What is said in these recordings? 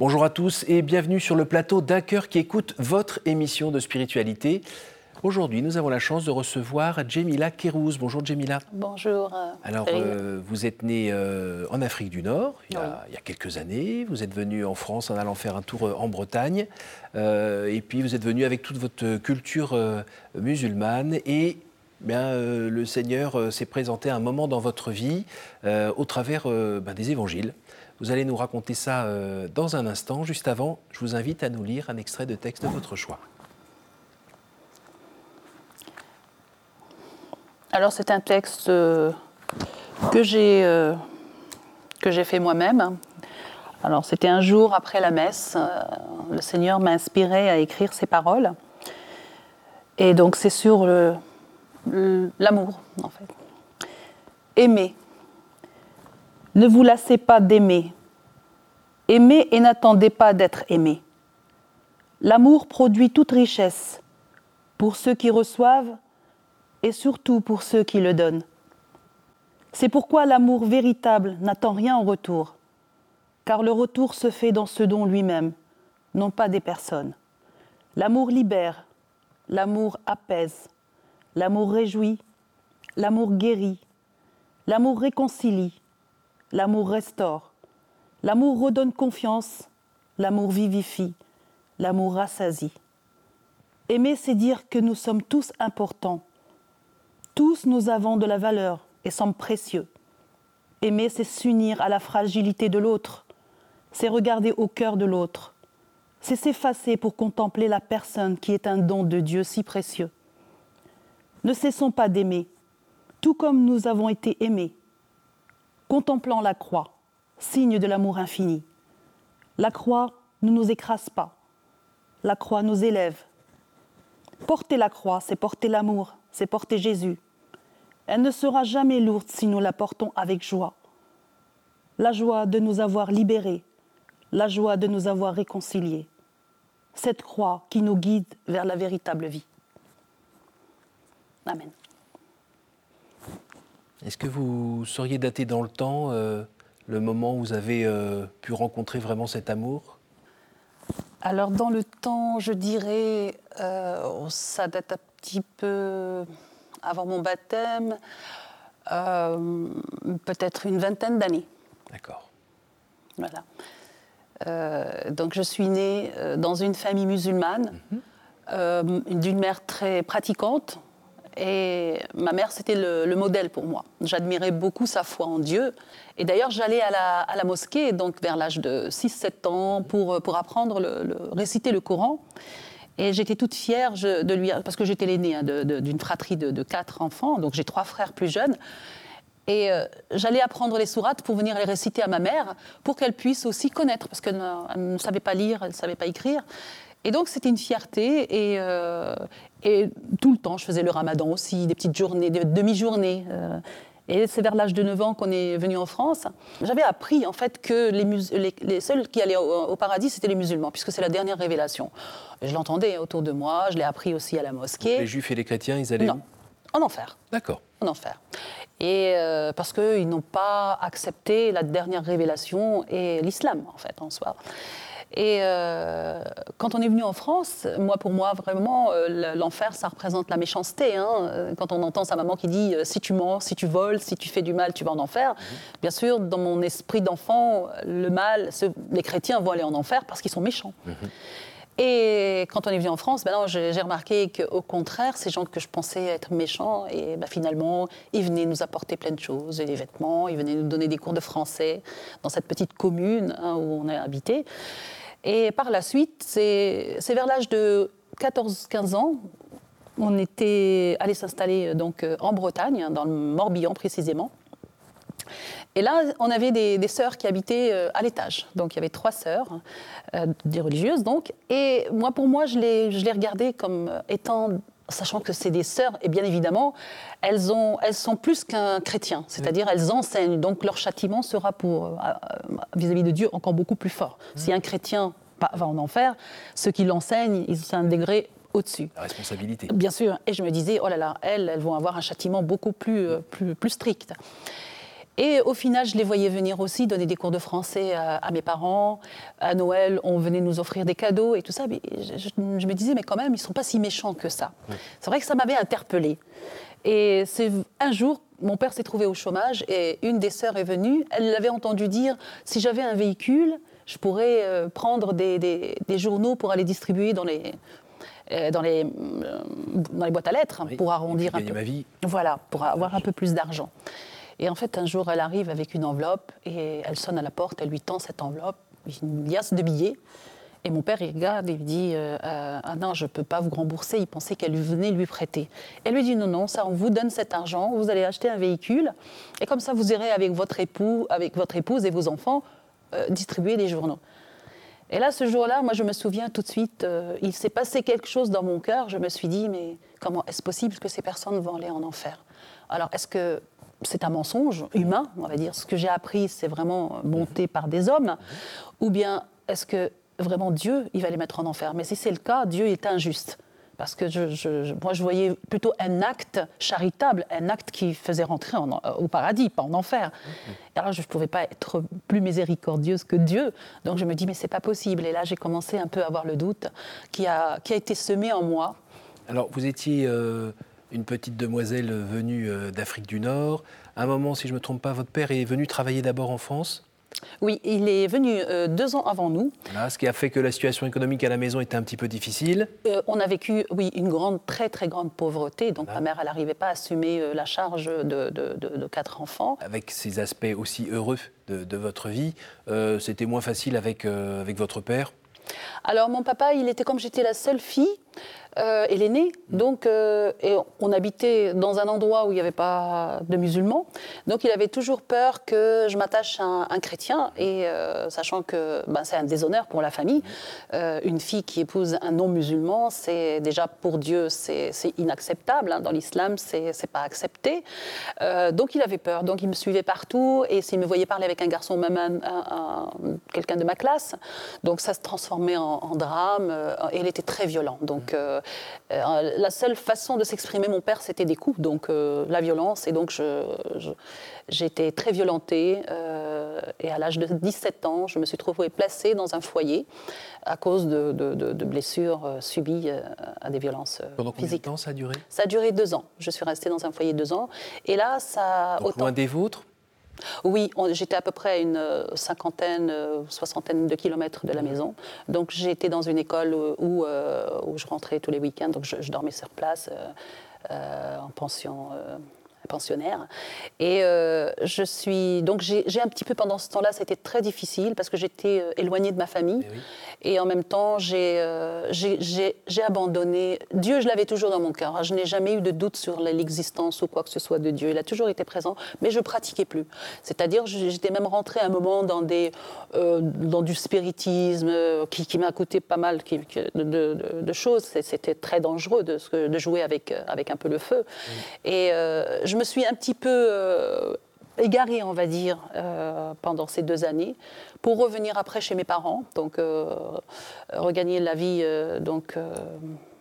Bonjour à tous et bienvenue sur le plateau d'un cœur qui écoute votre émission de spiritualité. Aujourd'hui, nous avons la chance de recevoir Jemila Kérouz. Bonjour Jemila. Bonjour. euh, Alors, euh, vous êtes née euh, en Afrique du Nord il y, a, il y a quelques années. Vous êtes venue en France en allant faire un tour euh, en Bretagne. Et puis, vous êtes venue avec toute votre culture musulmane. Et bien, euh, le Seigneur euh, s'est présenté à un moment dans votre vie euh, au travers ben, des évangiles. Vous allez nous raconter ça euh, dans un instant. Juste avant, je vous invite à nous lire un extrait de texte de votre choix. Alors c'est un texte euh, que j'ai euh, que j'ai fait moi-même. Alors c'était un jour après la messe. le Seigneur m'a inspiré à écrire ces paroles. Et donc c'est sur l'amour en fait. Aimez. Ne vous lassez pas d'aimer. Aimez et n'attendez pas d'être aimé. L'amour produit toute richesse pour ceux qui reçoivent et surtout pour ceux qui le donnent. C'est pourquoi l'amour véritable n'attend rien en retour, car le retour se fait dans ce don lui-même, non pas des personnes. L'amour libère, l'amour apaise, l'amour réjouit, l'amour guérit, l'amour réconcilie, l'amour restaure, l'amour redonne confiance, l'amour vivifie, l'amour rassasie. Aimer, c'est dire que nous sommes tous importants, tous nous avons de la valeur et sommes précieux. Aimer, c'est s'unir à la fragilité de l'autre, c'est regarder au cœur de l'autre, c'est s'effacer pour contempler la personne qui est un don de Dieu si précieux. Ne cessons pas d'aimer, tout comme nous avons été aimés, contemplant la croix, signe de l'amour infini. La croix ne nous écrase pas, la croix nous élève. Porter la croix, c'est porter l'amour, c'est porter Jésus. Elle ne sera jamais lourde si nous la portons avec joie. La joie de nous avoir libérés, la joie de nous avoir réconciliés. Cette croix qui nous guide vers la véritable vie. Amen. Est-ce que vous sauriez dater dans le temps euh, le moment où vous avez euh, pu rencontrer vraiment cet amour? Alors dans le temps, je dirais, euh, ça date un petit peu avant mon baptême, peut-être une vingtaine d'années. D'accord. Voilà. Donc je suis née dans une famille musulmane, euh, d'une mère très pratiquante. Et ma mère, c'était le, le modèle pour moi. J'admirais beaucoup sa foi en Dieu. Et d'ailleurs, j'allais à la, mosquée, donc vers l'âge de 6-7 ans, pour, pour apprendre, le, réciter le Coran. Et j'étais toute fière de lui, parce que j'étais l'aînée hein, d'une fratrie de, quatre enfants, donc j'ai trois frères plus jeunes. Et euh, j'allais apprendre les sourates pour venir les réciter à ma mère, pour qu'elle puisse aussi connaître, parce qu'elle ne, elle ne savait pas lire, elle ne savait pas écrire. Et donc c'était une fierté, et, euh, et tout le temps, je faisais le ramadan aussi, des petites journées, des demi-journées. euh, et c'est vers l'âge de 9 ans qu'on est venu en France. J'avais appris en fait que les, mus- les- les seuls qui allaient au, au paradis, c'était les musulmans, puisque c'est la dernière révélation. Je l'entendais autour de moi, je l'ai appris aussi à la mosquée. Les juifs et les chrétiens, ils allaient Non, où en enfer D'accord. en enfer. Et euh, parce qu'ils n'ont pas accepté la dernière révélation et l'islam, en fait, en soi. Et euh, quand on est venu en France, moi, pour moi, vraiment, euh, l'enfer, ça représente la méchanceté. hein. Euh, Quand on entend sa maman qui dit si tu mens, si tu voles, si tu fais du mal, tu vas en enfer. Bien sûr, dans mon esprit d'enfant, le mal, ce- les chrétiens vont aller en enfer parce qu'ils sont méchants. Et quand on est venu en France, ben j'ai remarqué qu'au contraire, ces gens que je pensais être méchants, et ben finalement, ils venaient nous apporter plein de choses, des vêtements, ils venaient nous donner des cours de français dans cette petite commune hein, où on a habité. Et par la suite, c'est vers l'âge de 14-15 ans, on était allé s'installer euh, donc euh, en Bretagne, hein, dans le Morbihan précisément. Et là, on avait des, sœurs qui habitaient euh, à l'étage. Donc, il y avait trois sœurs, des religieuses, donc. Et moi, pour moi, je les, je les regardais comme étant, sachant que c'est des sœurs, et bien évidemment, elles, ont, elles sont plus qu'un chrétien. C'est-à-dire, elles enseignent. Donc, leur châtiment sera pour, euh, euh, vis-à-vis de Dieu encore beaucoup plus fort. Si un chrétien va en enfer, ceux qui l'enseignent, ils sont un degré au-dessus. La responsabilité. Bien sûr. Et je me disais, oh là là, elles, elles vont avoir un châtiment beaucoup plus, euh, plus, plus strict. Et au final, je les voyais venir aussi donner des cours de français à, mes parents. À Noël, on venait nous offrir des cadeaux et tout ça. Mais je, me disais, mais quand même, ils ne sont pas si méchants que ça. C'est vrai que ça m'avait interpellée. Et c'est un jour, mon père s'est trouvé au chômage et une des sœurs est venue. Elle l'avait entendu dire, si j'avais un véhicule, je pourrais euh, prendre des, des, journaux pour aller distribuer dans les, euh, dans les, euh, dans les boîtes à lettres pour arrondir un peu. Ma vie. Voilà, pour avoir un peu plus d'argent. Et en fait, un jour, elle arrive avec une enveloppe et elle sonne à la porte, elle lui tend cette enveloppe, une liasse de billets. Et mon père, il regarde et lui dit euh, Ah non, je ne peux pas vous rembourser. Il pensait qu'elle venait lui prêter. Elle lui dit Non, non, ça, on vous donne cet argent, vous allez acheter un véhicule, et comme ça, vous irez avec votre époux, avec votre épouse et vos enfants distribuer des journaux. Et là, ce jour-là, moi, je me souviens tout de suite, euh, il s'est passé quelque chose dans mon cœur. Je me suis dit, mais comment est-ce possible que ces personnes vont aller en enfer? Alors, est-ce que c'est un mensonge humain, on va dire Ce que j'ai appris, c'est vraiment monté par des hommes Ou bien, est-ce que vraiment Dieu, il va les mettre en enfer? Mais si c'est le cas, Dieu est injuste. Parce que je, moi, je voyais plutôt un acte charitable, un acte qui faisait rentrer euh, au paradis, pas en enfer. Et alors, je ne pouvais pas être plus miséricordieuse que Dieu. Donc, je me dis, mais c'est pas possible. Et là, j'ai commencé un peu à avoir le doute qui a, qui a été semé en moi. Alors, vous étiez euh, une petite demoiselle venue euh, d'Afrique du Nord. À un moment, si je ne me trompe pas, votre père est venu travailler d'abord en France? Oui, il est venu euh, deux ans avant nous. ce qui a fait que la situation économique à la maison était un petit peu difficile. Euh, on a vécu, oui, une grande, très très grande pauvreté. Donc ma mère, elle n'arrivait pas à assumer euh, la charge de, quatre enfants. Avec ces aspects aussi heureux de, votre vie, c'était moins facile avec, avec votre père? Alors mon papa, il était comme j'étais la seule fille, euh, et l'aîné, donc euh, on habitait dans un endroit où il n'y avait pas de musulmans, donc il avait toujours peur que je m'attache à un, chrétien, et euh, sachant que ben, c'est un déshonneur pour la famille, une fille qui épouse un non-musulman, c'est déjà pour Dieu c'est inacceptable, hein. dans l'islam c'est pas accepté, donc il avait peur, donc il me suivait partout, et s'il me voyait parler avec un garçon, même quelqu'un de ma classe, donc ça se transformait en, en drame, et il était très violent, donc euh, la seule façon de s'exprimer, mon père, c'était des coups, donc euh, la violence. Et donc, j'ai été très violentée. Euh, et à l'âge de 17 ans, je me suis trouvée placée dans un foyer à cause de, blessures subies à des violences Pendant combien de temps ça a duré? Ça a duré deux ans. Je suis restée dans un foyer deux ans. Et là, ça. Donc, Loin des vôtres? Oui, j'étais à peu près à une euh, cinquantaine, euh, soixantaine de kilomètres de la maison. Donc j'étais dans une école où, euh, où, je rentrais tous les week-ends, donc je, dormais sur place en pension pensionnaire. Et euh, je suis. Donc, j'ai un petit peu, pendant ce temps-là, c'était très difficile parce que j'étais euh, éloignée de ma famille. Eh Et, en même temps, euh, j'ai abandonné. Dieu, je l'avais toujours dans mon cœur. Je n'ai jamais eu de doute sur l'existence ou quoi que ce soit de Dieu. Il a toujours été présent, mais je pratiquais plus. C'est-à-dire, j'étais même rentrée un moment dans, des, dans du spiritisme qui, m'a coûté pas mal de, choses. C'était très dangereux de, de, jouer avec, avec un peu le feu. Et je je me suis un petit peu euh, égarée, on va dire, euh, pendant ces deux années, pour revenir après chez mes parents, donc euh, regagner la vie donc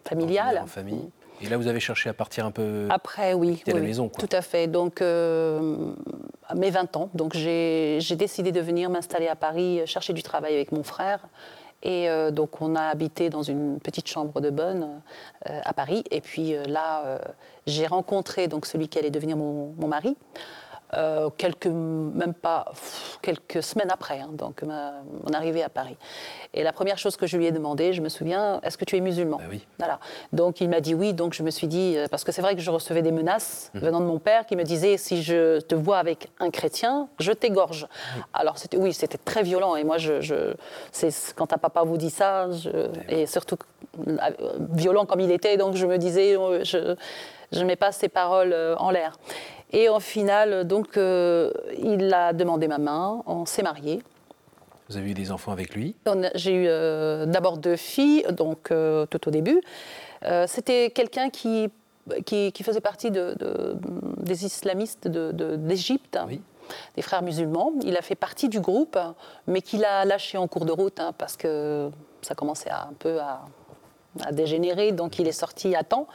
familiale. En famille. Et là, vous avez cherché à partir un peu. Après, oui. la maison, Tout à fait. Donc, à mes 20 ans, donc j'ai décidé de venir m'installer à Paris, chercher du travail avec mon frère. Et euh, donc, on a habité dans une petite chambre de bonne euh, à Paris. Et puis euh, là, j'ai rencontré celui qui allait devenir mon mari. Euh, quelques, même pas quelques semaines après, hein, donc mon arrivée à Paris. Et la première chose que je lui ai demandé, je me souviens, est-ce que tu es musulman? Ben oui. Voilà. Donc il m'a dit oui, donc je me suis dit, euh, parce que c'est vrai que je recevais des menaces mhm. venant de mon père qui me disait, si je te vois avec un chrétien, je t'égorge. Alors c'était, oui, c'était très violent. Et moi, je, je c'est, quand un papa vous dit ça, et surtout euh, violent comme il était, donc je me disais, je ne mets pas ces paroles en l'air. Et au final, donc, euh, il a demandé ma main, on s'est mariés. Vous avez eu des enfants avec lui? J'ai eu euh, d'abord deux filles, donc euh, tout au début. C'était quelqu'un qui, qui, faisait partie de, des islamistes d'Égypte. De, des frères musulmans. Il a fait partie du groupe, mais qu'il a lâché en cours de route hein, parce que ça commençait à, un peu à a dégénéré, donc il est sorti à temps.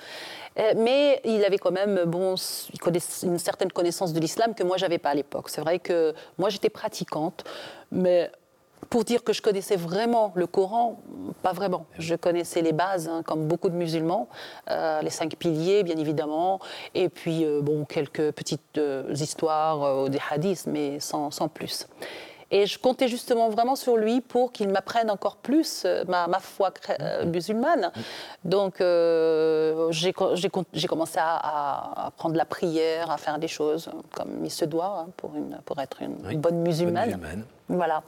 Euh, mais il avait quand même bon, une certaine connaissance de l'islam que moi, je n'avais pas à l'époque. C'est vrai que moi, j'étais pratiquante, mais pour dire que je connaissais vraiment le Coran, pas vraiment. Je connaissais les bases, hein, comme beaucoup de musulmans, euh, les cinq piliers, bien évidemment, et puis euh, bon, quelques petites histoires des hadiths, mais sans, sans plus. Et je comptais justement vraiment sur lui pour qu'il m'apprenne encore plus euh, ma, ma foi euh, musulmane. Donc euh, j'ai commencé à, à, prendre la prière, à faire des choses comme il se doit hein, pour, une, pour être une, bonne, musulmane. Voilà.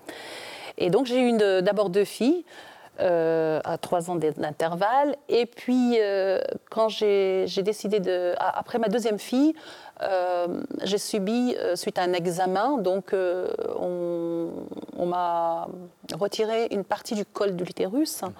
Et donc j'ai eu d'abord deux filles. à trois ans d'intervalle. Et puis, quand j'ai décidé de. Après ma deuxième fille, euh, j'ai subi, suite à un examen, donc euh, on, m'a retiré une partie du col de l'utérus. Mhm.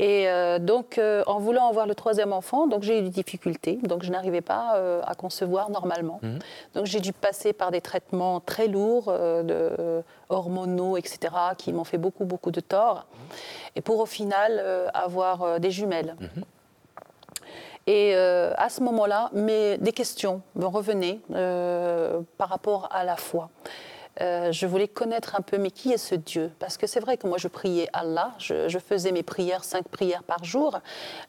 Et donc, en voulant avoir le troisième enfant, donc j'ai eu des difficultés. Donc, je n'arrivais pas à concevoir normalement. Mhm. Donc, j'ai dû passer par des traitements très lourds, de hormonaux, etc., qui m'ont fait beaucoup, beaucoup de tort. Mhm. Et pour au final avoir des jumelles. Et euh, à ce moment-là, des questions me revenaient euh, par rapport à la foi. Euh, je voulais connaître un peu, mais qui est ce Dieu? Parce que c'est vrai que moi, je priais Allah, je, faisais mes prières, cinq prières par jour,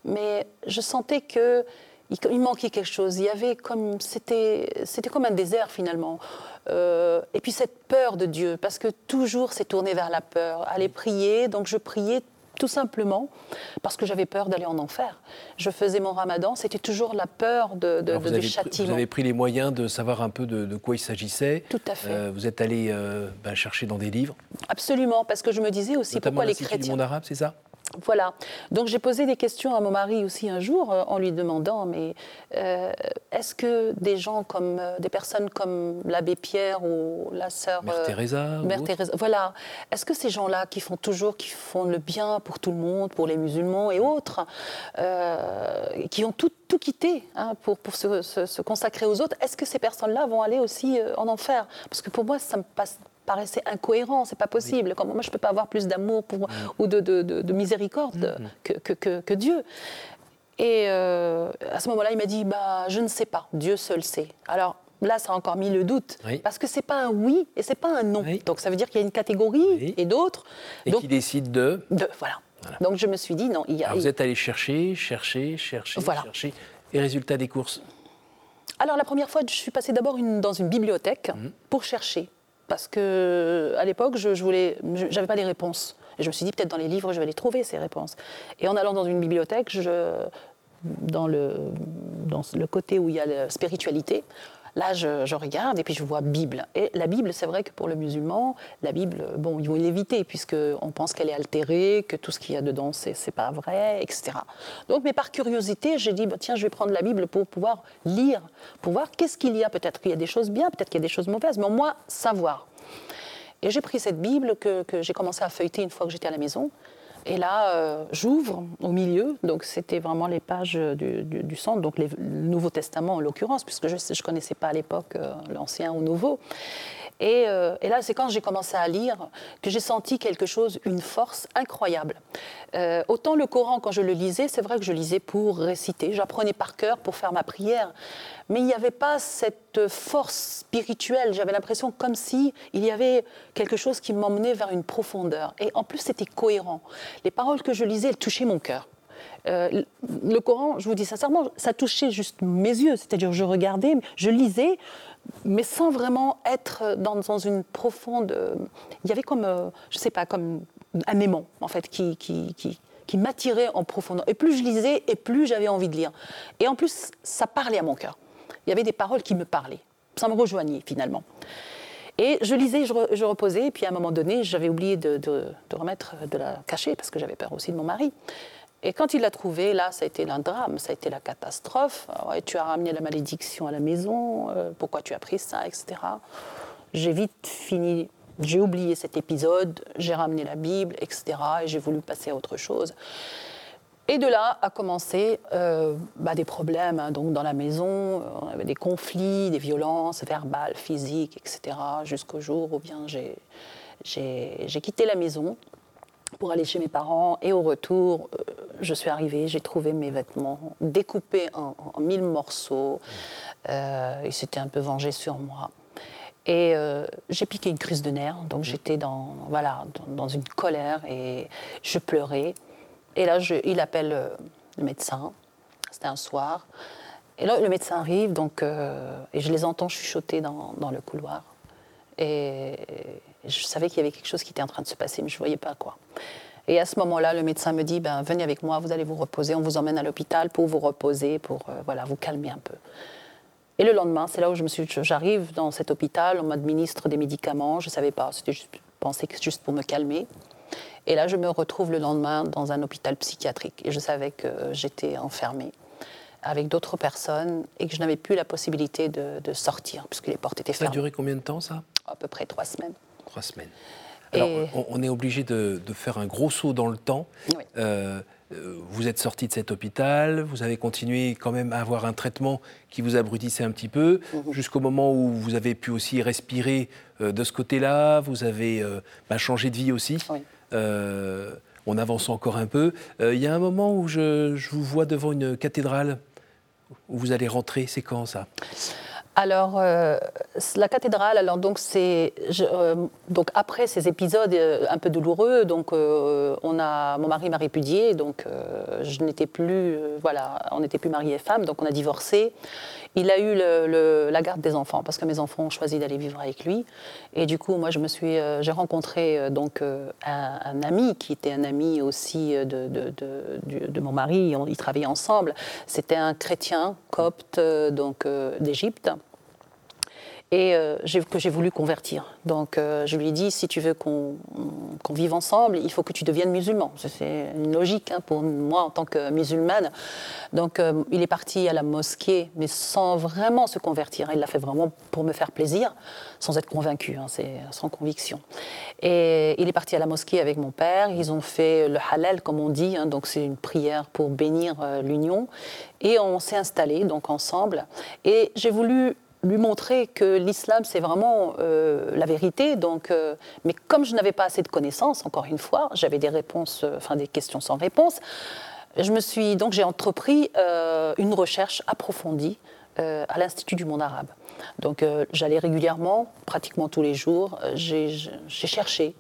mais je sentais que il, manquait quelque chose. Il y avait comme c'était c'était comme un désert finalement. et puis cette peur de Dieu, parce que toujours c'est tourné vers la peur. Aller prier, donc je priais tout simplement parce que j'avais peur d'aller en enfer. Je faisais mon ramadan, c'était toujours la peur de, de, vous du châtiment. Vous avez pris les moyens de savoir un peu de, quoi il s'agissait. Tout à fait. Euh, vous êtes allé euh, ben, chercher dans des livres. Absolument, parce que je me disais aussi pourquoi les chrétiens. du monde arabe, c'est ça? Voilà. Donc j'ai posé des questions à mon mari aussi un jour euh, en lui demandant mais euh, est-ce que des gens comme euh, des personnes comme l'abbé Pierre ou la sœur Mère Teresa, Mère Teresa, voilà, est-ce que ces gens-là qui font toujours, qui font le bien pour tout le monde, pour les musulmans et autres, qui ont tout, tout quitté hein, pour, pour se, se, consacrer aux autres, est-ce que ces personnes-là vont aller aussi en enfer? Parce que pour moi, ça me passe paraissait incohérent, c'est pas possible. Comment moi je peux pas avoir plus d'amour pour, mm. ou de, de, de, miséricorde mm, mm. que, que, que, Dieu Et euh, à ce moment-là, il m'a dit bah, Je ne sais pas, Dieu seul sait. Alors là, ça a encore mis le doute. Parce que c'est pas un oui et c'est pas un non. Donc ça veut dire qu'il y a une catégorie et d'autres. Et qui décide de. de voilà. Donc je me suis dit non, il y a. vous êtes allé chercher, chercher, chercher, chercher. Et résultat des courses? Alors la première fois, je suis passée d'abord dans une bibliothèque pour chercher parce que à l'époque, je, j'avais pas les réponses. Et je me suis dit peut-être dans les livres, je vais les trouver ces réponses. Et en allant dans une bibliothèque, dans le côté où il y a la spiritualité, Là, je, regarde et puis je vois Bible. Et la Bible, c'est vrai que pour le musulman, la Bible, bon, ils vont l'éviter puisqu'on pense qu'elle est altérée, que tout ce qu'il y a dedans, c'est, c'est pas vrai, etc. Donc, mais par curiosité, j'ai dit, bah, tiens, je vais prendre la Bible pour pouvoir lire, pour voir qu'est-ce qu'il y a. Peut-être qu'il y a des choses bien, peut-être qu'il y a des choses mauvaises, mais au moins savoir. Et j'ai pris cette Bible que, que j'ai commencé à feuilleter une fois que j'étais à la maison. Et là, euh, j'ouvre au milieu, donc c'était vraiment les pages du, centre, donc le Nouveau Testament en l'occurrence, puisque je ne connaissais pas à l'époque euh, l'Ancien ou Nouveau. Euh, et, là, c'est quand j'ai commencé à lire que j'ai senti quelque chose, une force incroyable. Euh, autant le Coran, quand je le lisais, c'est vrai que je lisais pour réciter, j'apprenais par cœur pour faire ma prière, mais il n'y avait pas cette force spirituelle. J'avais l'impression comme si il y avait quelque chose qui m'emmenait vers une profondeur. Et en plus, c'était cohérent. Les paroles que je lisais, elles touchaient mon cœur. Euh, le Coran, je vous dis sincèrement, ça touchait juste mes yeux, c'est-à-dire je regardais, je lisais, mais sans vraiment être dans, une profonde. Il y avait comme, euh, je sais pas, comme un aimant en fait qui, qui, qui, qui m'attirait en profondeur. Et plus je lisais, et plus j'avais envie de lire. Et en plus, ça parlait à mon cœur. Il y avait des paroles qui me parlaient. Ça me rejoignait finalement. Et je lisais, je, je reposais, et puis à un moment donné, j'avais oublié de, de, de, remettre, de la cacher, parce que j'avais peur aussi de mon mari. Et quand il l'a trouvé, là, ça a été un drame, ça a été la catastrophe. Ouais, tu as ramené la malédiction à la maison, euh, pourquoi tu as pris ça, etc. J'ai vite fini, j'ai oublié cet épisode, j'ai ramené la Bible, etc. Et j'ai voulu passer à autre chose. Et de là a commencé euh, bah, des problèmes hein, donc dans la maison, des conflits, des violences verbales, physiques, etc. Jusqu'au jour où bien j'ai quitté la maison pour aller chez mes parents et au retour, euh, je suis arrivée, j'ai trouvé mes vêtements découpés en, mille morceaux. Euh, il s'était un peu vengé sur moi. Et euh, j'ai piqué une crise de nerfs, donc j'étais dans, voilà, dans, une colère et je pleurais. Et là, je, il appelle euh, le médecin. C'était un soir. Et là, le médecin arrive, donc, et je les entends chuchoter dans, dans le couloir. Et, je savais qu'il y avait quelque chose qui était en train de se passer, mais je ne voyais pas quoi. Et à ce moment-là, le médecin me dit ben, Venez avec moi, vous allez vous reposer, on vous emmène à l'hôpital pour vous reposer, pour voilà, vous calmer un peu. Et le lendemain, c'est là où je me suis, j'arrive dans cet hôpital, on m'administre des médicaments, je ne savais pas, c'était juste, je pensais que juste pour me calmer. Et là, je me retrouve le lendemain dans un hôpital psychiatrique. Et je savais que j'étais enfermée avec d'autres personnes et que je n'avais plus la possibilité de, sortir puisque les portes étaient fermées. Ça a duré combien de temps, ça? À peu près trois semaines. Trois semaines. Alors, on, est obligé de, faire un gros saut dans le temps. Oui. Euh, euh, vous êtes sorti de cet hôpital, vous avez continué quand même à avoir un traitement qui vous abrutissait un petit peu, mhm. jusqu'au moment où vous avez pu aussi respirer euh, de ce côté-là, vous avez euh, bah, changé de vie aussi. on avance encore un peu. Il y a un moment où je, je, vous vois devant une cathédrale, où vous allez rentrer, c'est quand ça? Alors, euh, la cathédrale, alors donc c'est euh, donc après ces épisodes euh, un peu douloureux, donc on a mon mari m'a répudié, donc je n'étais plus voilà, on n'était plus mariés et femmes, donc on a divorcé. Il a eu la garde des enfants parce que mes enfants ont choisi d'aller vivre avec lui, et du coup moi je me suis j'ai rencontré donc un, ami qui était un ami aussi de, de, mon mari, ils travaillaient ensemble. C'était un chrétien copte donc d'Égypte et euh, que j'ai voulu convertir. Donc euh, je lui ai dit, si tu veux qu'on vive ensemble, il faut que tu deviennes musulman. C'est une logique hein, pour moi en tant que musulmane. Donc euh, il est parti à la mosquée, mais sans vraiment se convertir. Il l'a fait vraiment pour me faire plaisir, sans être convaincu, hein, c'est sans conviction. Et il est parti à la mosquée avec mon père. Ils ont fait le halal, comme on dit, hein, donc c'est une prière pour bénir l'union. Et on s'est installés donc ensemble. Et j'ai voulu lui montrer que l'islam, c'est vraiment euh, la vérité. Donc, euh, mais comme je n'avais pas assez de connaissances, encore une fois, j'avais des réponses, euh, enfin des questions sans réponse. Je me suis donc j'ai entrepris une recherche approfondie à l'Institut du monde arabe. Donc, j'allais régulièrement, pratiquement tous les jours, j'ai cherché.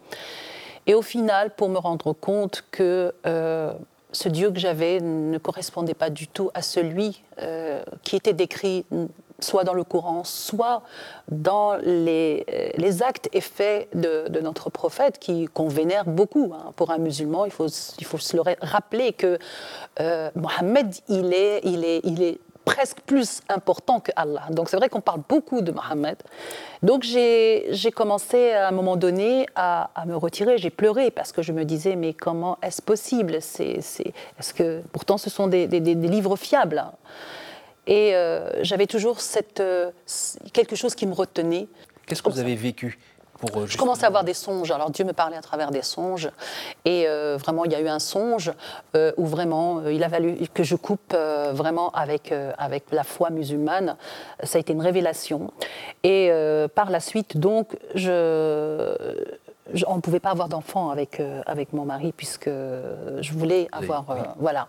Et au final, pour me rendre compte que ce Dieu que j'avais ne correspondait pas du tout à celui qui était décrit soit dans le Coran, soit dans les, euh, les actes et faits de, notre prophète, qu'on vénère beaucoup. Hein. Pour un musulman, il faut, il faut se le rappeler que euh, Mohammed, il est, il, est, il est presque plus important que Allah. Donc c'est vrai qu'on parle beaucoup de Mohammed. Donc j'ai commencé à un moment donné à, me retirer. J'ai pleuré parce que je me disais mais comment est-ce possible? C'est, Est-ce que pourtant ce sont des, des, des livres fiables hein. Et euh, j'avais toujours cette, euh, quelque chose qui me retenait. Qu'est-ce que vous avez vécu pour, euh, Je commençais à avoir des songes. Alors Dieu me parlait à travers des songes. Et vraiment, il y a eu un songe où vraiment, il a fallu que je coupe vraiment avec, avec la foi musulmane. Ça a été une révélation. Et par la suite, donc, je, on ne pouvait pas avoir d'enfant avec, euh, avec mon mari puisque je voulais avoir. Euh, voilà.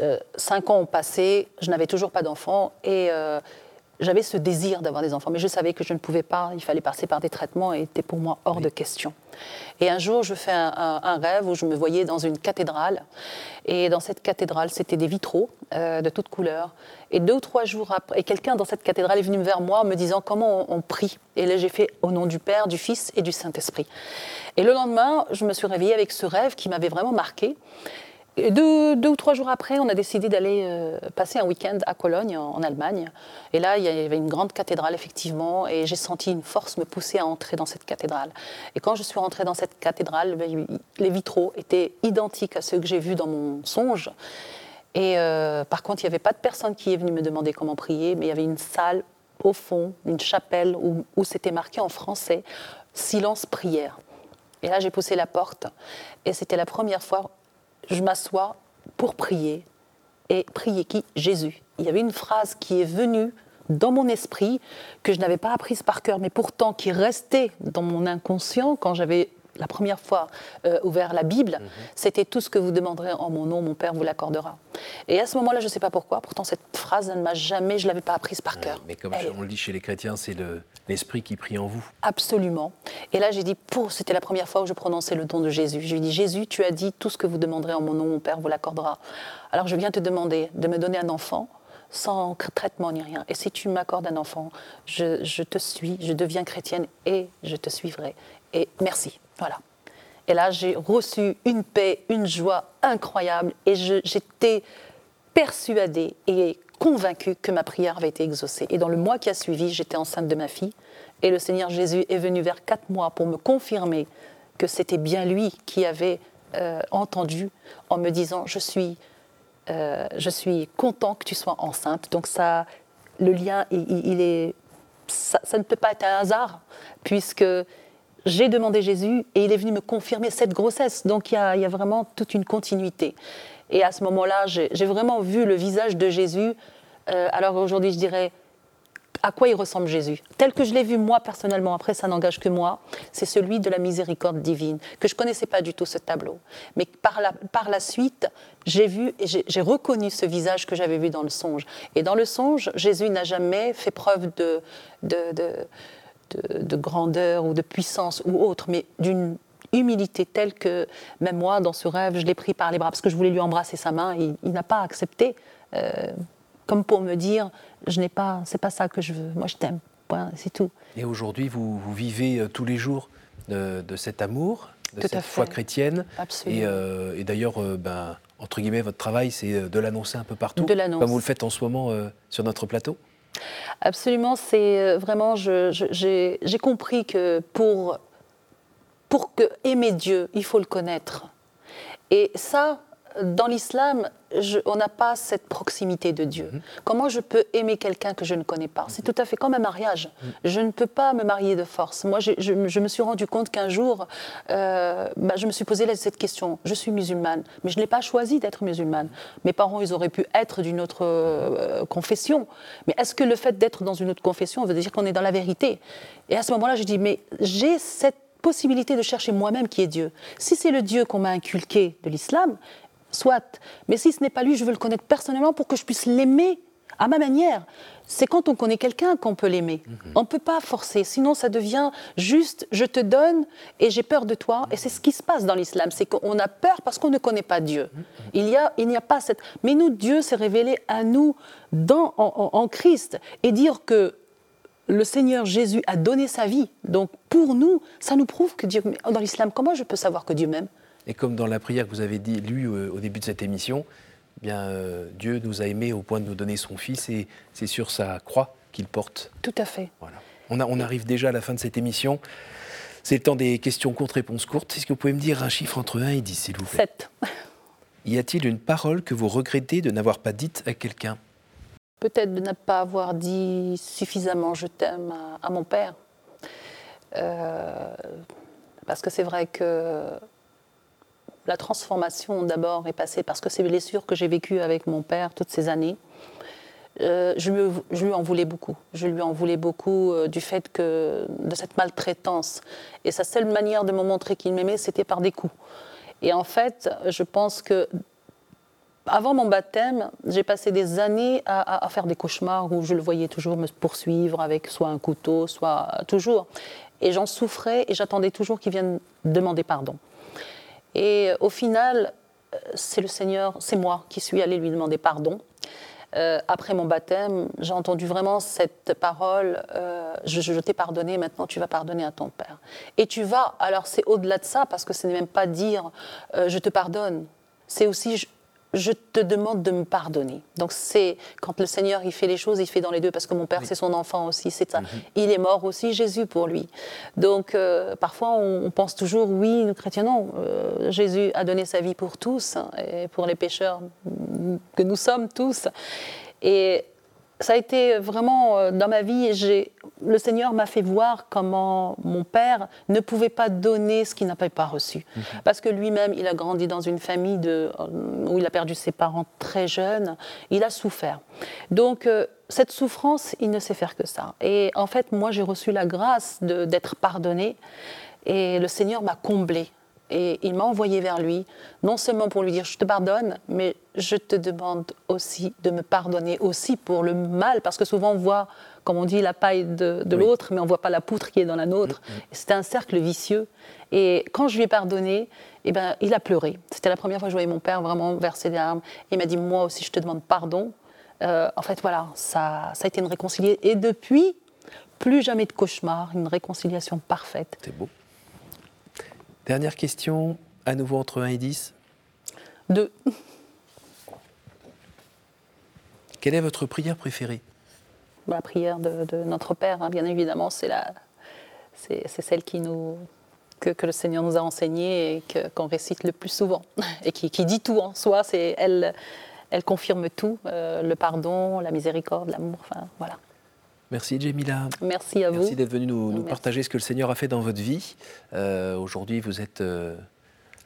Euh, cinq ans ont passé, je n'avais toujours pas d'enfant et j'avais ce désir d'avoir des enfants, mais je savais que je ne pouvais pas, il fallait passer par des traitements et c'était pour moi hors de question. Et un jour, je fais un, rêve où je me voyais dans une cathédrale. Et dans cette cathédrale, c'était des vitraux de toutes couleurs. Et deux ou trois jours après, et quelqu'un dans cette cathédrale est venu vers moi en me disant comment on, prie? Et là, j'ai fait au nom du Père, du Fils et du Saint-Esprit. Et le lendemain, je me suis réveillée avec ce rêve qui m'avait vraiment marqué. Deux, ou trois jours après, on a décidé d'aller euh, passer un week-end à Cologne, en, Allemagne. Et là, il y avait une grande cathédrale, effectivement, et j'ai senti une force me pousser à entrer dans cette cathédrale. Et quand je suis rentrée dans cette cathédrale, ben, les vitraux étaient identiques à ceux que j'ai vus dans mon songe. Et euh, par contre, il n'y avait pas de personne qui est venue me demander comment prier, mais il y avait une salle au fond, une chapelle où, c'était marqué en français silence prière. Et là, j'ai poussé la porte et c'était la première fois je m'assois pour prier. Et prier qui? Jésus. Il y avait une phrase qui est venue dans mon esprit que je n'avais pas apprise par cœur, mais pourtant qui restait dans mon inconscient quand j'avais la première fois euh, ouvert la Bible, mhm. c'était tout ce que vous demanderez en mon nom, mon Père vous l'accordera. Et à ce moment-là, je ne sais pas pourquoi, pourtant cette phrase, elle ne m'a jamais, je ne l'avais pas apprise par cœur. mais comme on le dit chez les chrétiens, c'est l'Esprit qui prie en vous. Absolument. Et là, j'ai dit, pour, c'était la première fois où je prononçais le don de Jésus. Je lui ai dit, Jésus, tu as dit tout ce que vous demanderez en mon nom, mon Père vous l'accordera. Alors je viens te demander de me donner un enfant sans traitement ni rien. Et si tu m'accordes un enfant, je, te suis, je deviens chrétienne et je te suivrai. Et merci. Voilà. Et là, j'ai reçu une paix, une joie incroyable et j'étais persuadée et convaincue que ma prière avait été exaucée. Et dans le mois qui a suivi, j'étais enceinte de ma fille et le Seigneur Jésus est venu vers quatre mois pour me confirmer que c'était bien lui qui avait euh, entendu en me disant Je suis euh, je suis content que tu sois enceinte. Donc ça, le lien, il, est, ça, ne peut pas être un hasard, puisque j'ai demandé Jésus et il est venu me confirmer cette grossesse. Donc il y a, vraiment toute une continuité. Et à ce moment-là, j'ai vraiment vu le visage de Jésus. Euh, alors aujourd'hui, je dirais, à quoi il ressemble Jésus? Tel que je l'ai vu moi personnellement, après ça n'engage que moi, c'est celui de la miséricorde divine, que je ne connaissais pas du tout ce tableau. Mais par la, par la suite, j'ai vu et j'ai reconnu ce visage que j'avais vu dans le songe. Et dans le songe, Jésus n'a jamais fait preuve de, de, de, de, grandeur ou de puissance ou autre, mais d'une humilité telle que même moi, dans ce rêve, je l'ai pris par les bras parce que je voulais lui embrasser sa main. Et il, n'a pas accepté. Euh, comme pour me dire, je n'ai pas, c'est pas ça que je veux. Moi, je t'aime. c'est tout. Et aujourd'hui, vous, vivez euh, tous les jours de, cet amour, de cette foi chrétienne. Absolument. Euh, et, d'ailleurs, euh, ben, entre guillemets, votre travail, c'est de l'annoncer un peu partout. De. Comme vous le faites en ce moment sur notre plateau. Absolument. C'est vraiment, j'ai compris que pour pour que aimer Dieu, il faut le connaître. Et ça, dans l'islam, on n'a pas cette proximité de Dieu. Mhm. Comment je peux aimer quelqu'un que je ne connais pas? C'est tout à fait comme un mariage. Mhm. Je ne peux pas me marier de force. Moi, je, me suis rendu compte qu'un jour, euh, bah, je me suis posé cette question. Je suis musulmane, mais je n'ai pas choisi d'être musulmane. Mes parents, ils auraient pu être d'une autre euh, confession. Mais est-ce que le fait d'être dans une autre confession veut dire qu'on est dans la vérité? Et à ce moment-là, je dis, mais j'ai cette possibilité de chercher moi-même qui est Dieu. Si c'est le Dieu qu'on m'a inculqué de l'islam, soit. Mais si ce n'est pas lui, je veux le connaître personnellement pour que je puisse l'aimer à ma manière. C'est quand on connaît quelqu'un qu'on peut l'aimer. Mhm. On ne peut pas forcer, sinon ça devient juste je te donne et j'ai peur de toi. Et c'est ce qui se passe dans l'islam, c'est qu'on a peur parce qu'on ne connaît pas Dieu. Mhm. Il n'y a, il a pas cette... Mais nous, Dieu s'est révélé à nous dans, en, Christ. Et dire que le Seigneur Jésus a donné sa vie, donc pour nous, ça nous prouve que Dieu... Dans l'islam, comment je peux savoir que Dieu m'aime? Et comme dans la prière que vous avez dit, lu euh, au début de cette émission, eh bien, euh, Dieu nous a aimés au point de nous donner son Fils et c'est sur sa croix qu'il porte. Tout à fait. Voilà. On, a, on arrive déjà à la fin de cette émission. C'est le temps des questions courtes-réponses courtes. Est-ce que vous pouvez me dire un chiffre entre 1 et 10, s'il vous plaît? 7. Y a-t-il une parole que vous regrettez de n'avoir pas dite à quelqu'un? Peut-être de ne pas avoir dit suffisamment je t'aime à, mon père. Euh, parce que c'est vrai que la transformation d'abord est passée parce que ces blessures que j'ai vécues avec mon père toutes ces années, euh, je, lui, en voulais beaucoup. Je lui en voulais beaucoup euh, du fait que de cette maltraitance. Et sa seule manière de me montrer qu'il m'aimait, c'était par des coups. Et en fait, je pense que avant mon baptême, j'ai passé des années à, à, faire des cauchemars où je le voyais toujours me poursuivre avec soit un couteau, soit toujours. Et j'en souffrais et j'attendais toujours qu'il vienne demander pardon. Et euh, au final, euh, c'est le Seigneur, c'est moi qui suis allée lui demander pardon. Euh, après mon baptême, j'ai entendu vraiment cette parole je, t'ai pardonné, maintenant tu vas pardonner à ton père. Et tu vas, alors c'est au-delà de ça, parce que ce n'est même pas dire je te pardonne, c'est aussi te demande de me pardonner. Donc c'est quand le Seigneur il fait les choses, il fait dans les deux parce que mon père c'est son enfant aussi, c'est ça. Mhm. Il est mort aussi Jésus pour lui. Donc euh, parfois on, pense toujours oui, nous chrétiens non, euh, Jésus a donné sa vie pour tous hein, et pour les pécheurs que nous sommes tous. Et ça a été vraiment euh, dans ma vie, le Seigneur m'a fait voir comment mon père ne pouvait pas donner ce qu'il n'avait pas reçu. Mhm. Parce que lui-même, il a grandi dans une famille de, euh, où il a perdu ses parents très jeunes, il a souffert. Donc, euh, cette souffrance, il ne sait faire que ça. Et en fait, moi, j'ai reçu la grâce d'être pardonnée. Et le Seigneur m'a comblé. Et il m'a envoyé vers lui, non seulement pour lui dire je te pardonne, mais je te demande aussi de me pardonner aussi pour le mal, parce que souvent on voit, comme on dit, la paille de, l'autre, mais on ne voit pas la poutre qui est dans la nôtre. Mm, mm. C'était un cercle vicieux. Et quand je lui ai pardonné, eh ben, il a pleuré. C'était la première fois que je voyais mon père vraiment verser des larmes. Il m'a dit, moi aussi, je te demande pardon. Euh, en fait, voilà, ça, ça a été une réconciliation. Et depuis, plus jamais de cauchemar, une réconciliation parfaite. C'est beau. Dernière question, à nouveau entre 1 et 10 2. Quelle est votre prière préférée? La prière de, notre Père, hein, bien évidemment, c'est celle qui nous, que, le Seigneur nous a enseignée et qu'on récite le plus souvent, et qui, dit tout en soi. C'est elle, elle confirme tout, euh, le pardon, la miséricorde, l'amour, enfin voilà. Merci Jemila. Merci à vous. Merci d'être venu nous, partager ce que le Seigneur a fait dans votre vie. Euh, aujourd'hui, vous êtes euh,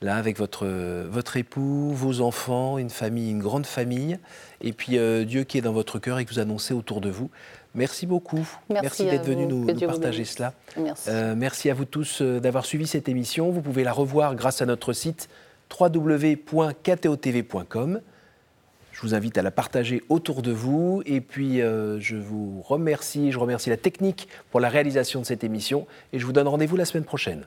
là avec votre, votre époux, vos enfants, une famille, une grande famille, et puis euh, Dieu qui est dans votre cœur et que vous annoncez autour de vous. Merci beaucoup. Merci, d'être venu nous, partager cela. Merci. merci à vous tous d'avoir suivi cette émission. Vous pouvez la revoir grâce à notre site www.ktotv.com. Je vous invite à la partager autour de vous. Et puis, euh, je vous remercie. Je remercie la technique pour la réalisation de cette émission. Et je vous donne rendez-vous la semaine prochaine.